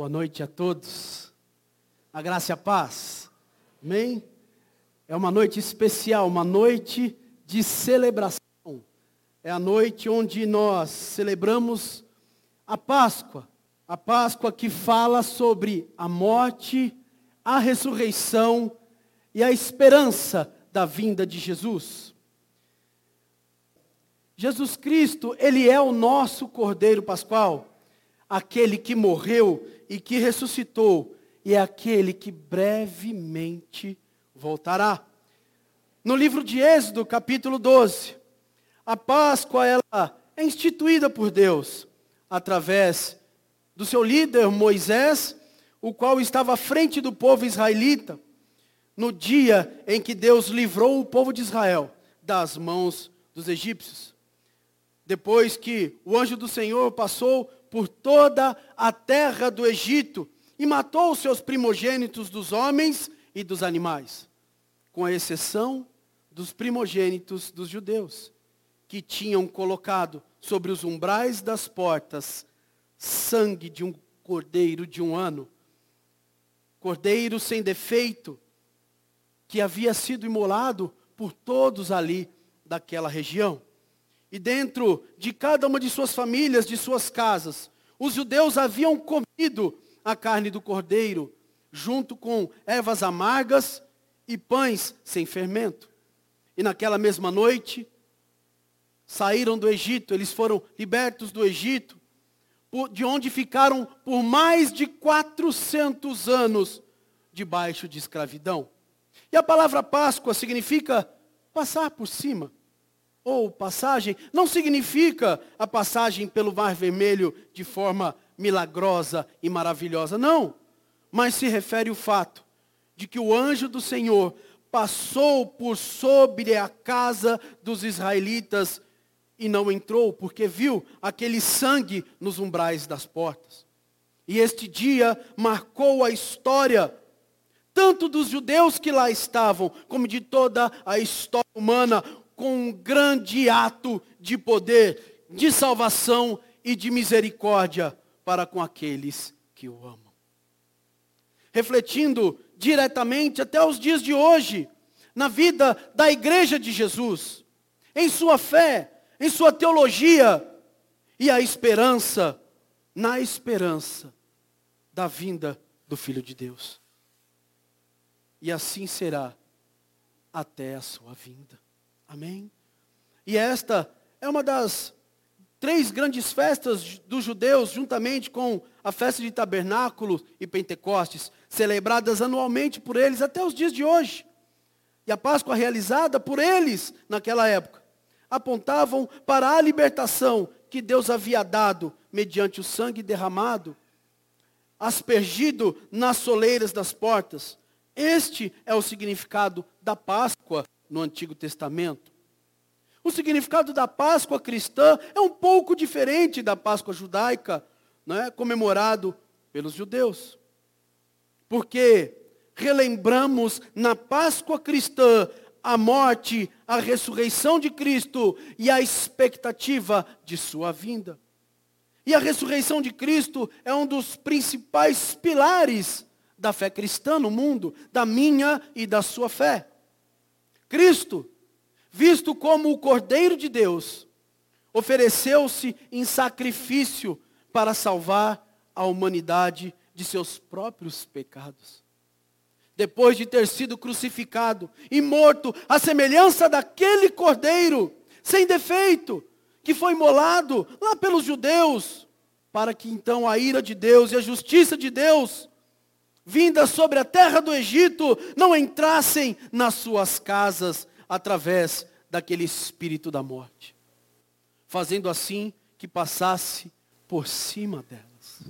Boa noite a todos. A graça e a paz. Amém? É uma noite especial, uma noite de celebração. É a noite onde nós celebramos a Páscoa. A Páscoa que fala sobre a morte, a ressurreição e a esperança da vinda de Jesus. Jesus Cristo, ele é o nosso Cordeiro Pascual, aquele que morreu e que ressuscitou, e é aquele que brevemente voltará. No livro de Êxodo, capítulo 12, a Páscoa ela é instituída por Deus através do seu líder Moisés, o qual estava à frente do povo israelita no dia em que Deus livrou o povo de Israel das mãos dos egípcios. Depois que o anjo do Senhor passou por toda a terra do Egito e matou os seus primogênitos dos homens e dos animais, com a exceção dos primogênitos dos judeus, que tinham colocado sobre os umbrais das portas sangue de um cordeiro de um ano, cordeiro sem defeito, que havia sido imolado por todos ali daquela região. E dentro de cada uma de suas famílias, de suas casas, os judeus haviam comido a carne do cordeiro, junto com ervas amargas e pães sem fermento. E naquela mesma noite, saíram do Egito, eles foram libertos do Egito, de onde ficaram por mais de 400 anos debaixo de escravidão. E a palavra Páscoa significa passar por cima. Ou passagem, não significa a passagem pelo Mar Vermelho de forma milagrosa e maravilhosa, não. Mas se refere ao fato de que o anjo do Senhor passou por sobre a casa dos israelitas e não entrou, porque viu aquele sangue nos umbrais das portas. E este dia marcou a história tanto dos judeus que lá estavam, como de toda a história humana, com um grande ato de poder, de salvação e de misericórdia para com aqueles que o amam. Refletindo diretamente até os dias de hoje, na vida da igreja de Jesus, em sua fé, em sua teologia e a esperança, na esperança da vinda do Filho de Deus e assim será até a sua vinda. Amém? E esta é uma das três grandes festas dos judeus, juntamente com a festa de tabernáculos e Pentecostes, celebradas anualmente por eles até os dias de hoje. E a Páscoa realizada por eles naquela época, apontavam para a libertação que Deus havia dado mediante o sangue derramado, aspergido nas soleiras das portas, este é o significado da Páscoa no Antigo Testamento. O significado da Páscoa cristã é um pouco diferente da Páscoa judaica, né, comemorado pelos judeus. Porque relembramos na Páscoa cristã a morte, a ressurreição de Cristo e a expectativa de sua vinda. E a ressurreição de Cristo é um dos principais pilares da fé cristã no mundo, da minha e da sua fé. Cristo, visto como o Cordeiro de Deus, ofereceu-se em sacrifício para salvar a humanidade de seus próprios pecados. Depois de ter sido crucificado e morto à semelhança daquele Cordeiro, sem defeito, que foi molado lá pelos judeus, para que então a ira de Deus e a justiça de Deus vindas sobre a terra do Egito não entrassem nas suas casas através daquele espírito da morte, fazendo assim que passasse por cima delas.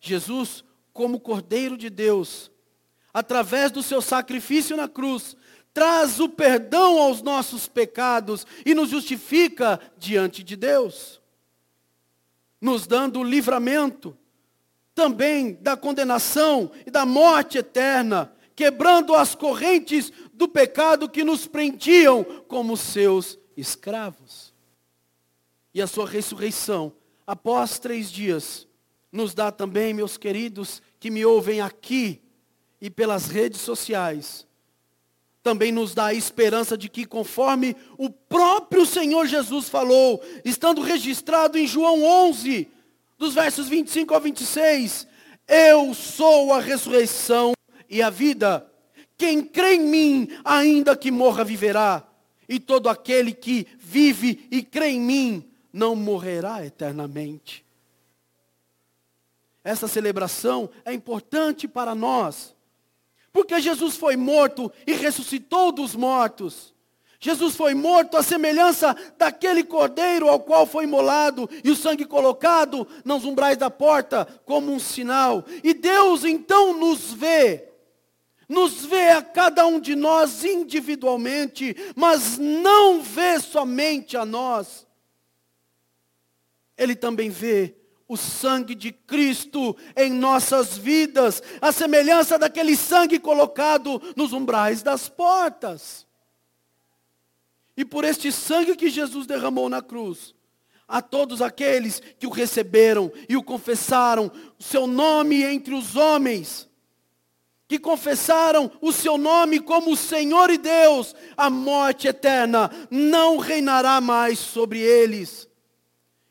Jesus, como Cordeiro de Deus, através do seu sacrifício na cruz, traz o perdão aos nossos pecados e nos justifica diante de Deus, nos dando o livramento também da condenação e da morte eterna, quebrando as correntes do pecado que nos prendiam como seus escravos. E a sua ressurreição, após três dias, nos dá também, meus queridos, que me ouvem aqui e pelas redes sociais, também nos dá a esperança de que, conforme o próprio Senhor Jesus falou, estando registrado em João 11, dos versos 25 a 26, eu sou a ressurreição e a vida. Quem crê em mim, ainda que morra, viverá. E todo aquele que vive e crê em mim, não morrerá eternamente. Essa celebração é importante para nós, porque Jesus foi morto e ressuscitou dos mortos. Jesus foi morto à semelhança daquele cordeiro ao qual foi imolado e o sangue colocado nos umbrais da porta como um sinal. E Deus então nos vê, nos vê a cada um de nós individualmente, mas não vê somente a nós. Ele também vê o sangue de Cristo em nossas vidas, a semelhança daquele sangue colocado nos umbrais das portas. E por este sangue que Jesus derramou na cruz, a todos aqueles que o receberam e o confessaram, o seu nome entre os homens, que confessaram o seu nome como Senhor e Deus, a morte eterna não reinará mais sobre eles.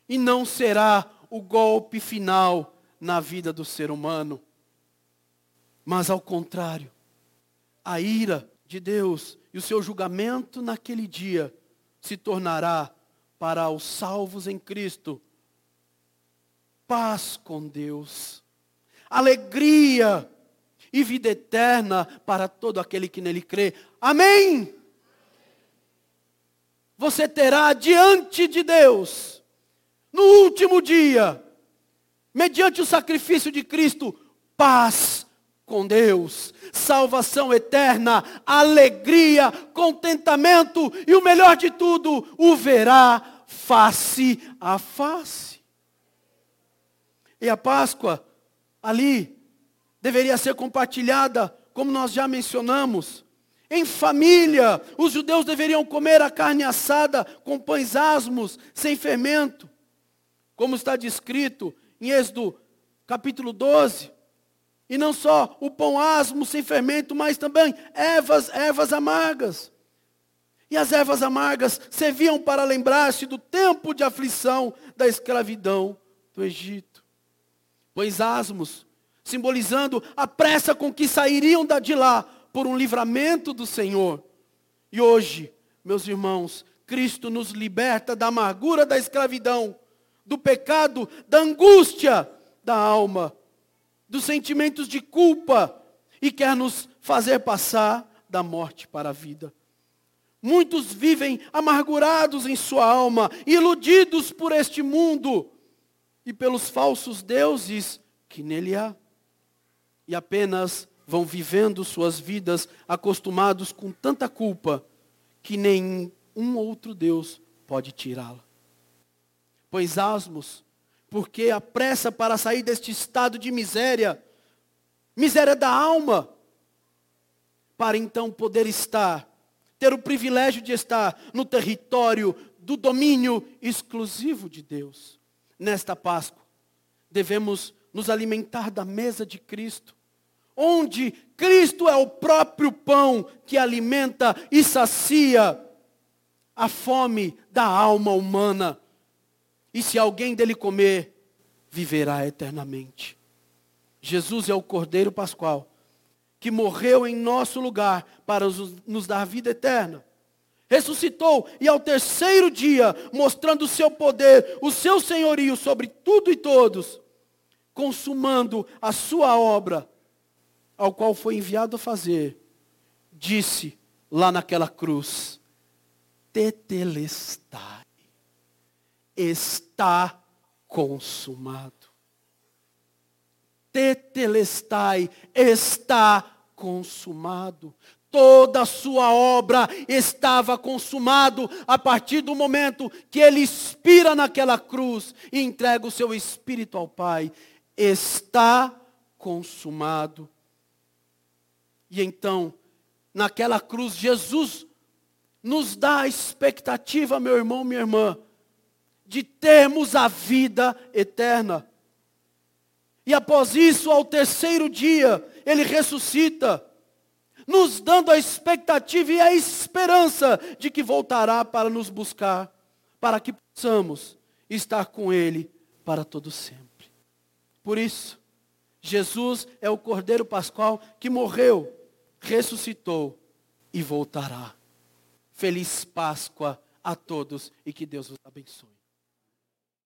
E não será o golpe final na vida do ser humano. Mas ao contrário, a ira de Deus e o seu julgamento naquele dia se tornará para os salvos em Cristo paz com Deus, alegria e vida eterna para todo aquele que nele crê. Amém? Você terá diante de Deus, no último dia, mediante o sacrifício de Cristo, paz com Deus, salvação eterna, alegria, contentamento e o melhor de tudo, o verá face a face. E a Páscoa ali deveria ser compartilhada, como nós já mencionamos, em família. Os judeus deveriam comer a carne assada com pães asmos, sem fermento, como está descrito em Êxodo capítulo 12. E não só o pão asmo sem fermento, mas também ervas, ervas amargas. E as ervas amargas serviam para lembrar-se do tempo de aflição da escravidão do Egito. Pães asmos, simbolizando a pressa com que sairiam de lá por um livramento do Senhor. E hoje, meus irmãos, Cristo nos liberta da amargura da escravidão, do pecado, da angústia da alma dos sentimentos de culpa e quer nos fazer passar da morte para a vida. Muitos vivem amargurados em sua alma, iludidos por este mundo e pelos falsos deuses que nele há. E apenas vão vivendo suas vidas acostumados com tanta culpa que nem um outro Deus pode tirá-la. Pois asmos porque a pressa para sair deste estado de miséria, miséria da alma, para então poder estar, ter o privilégio de estar no território do domínio exclusivo de Deus. Nesta Páscoa, devemos nos alimentar da mesa de Cristo, onde Cristo é o próprio pão que alimenta e sacia a fome da alma humana. E se alguém dele comer, viverá eternamente. Jesus é o Cordeiro Pascual, que morreu em nosso lugar para nos dar vida eterna. Ressuscitou e ao terceiro dia, mostrando o seu poder, o seu senhorio sobre tudo e todos, consumando a sua obra, ao qual foi enviado a fazer, disse lá naquela cruz: Tetelestai está consumado. Tetelestai está consumado. Toda a sua obra estava consumado a partir do momento que ele expira naquela cruz e entrega o seu espírito ao Pai. Está consumado. E então, naquela cruz, Jesus nos dá a expectativa, meu irmão, minha irmã, de termos a vida eterna. E após isso, ao terceiro dia, ele ressuscita, nos dando a expectativa e a esperança de que voltará para nos buscar, para que possamos estar com ele para todo sempre. Por isso, Jesus é o Cordeiro Pascual que morreu, ressuscitou e voltará. Feliz Páscoa a todos e que Deus os abençoe.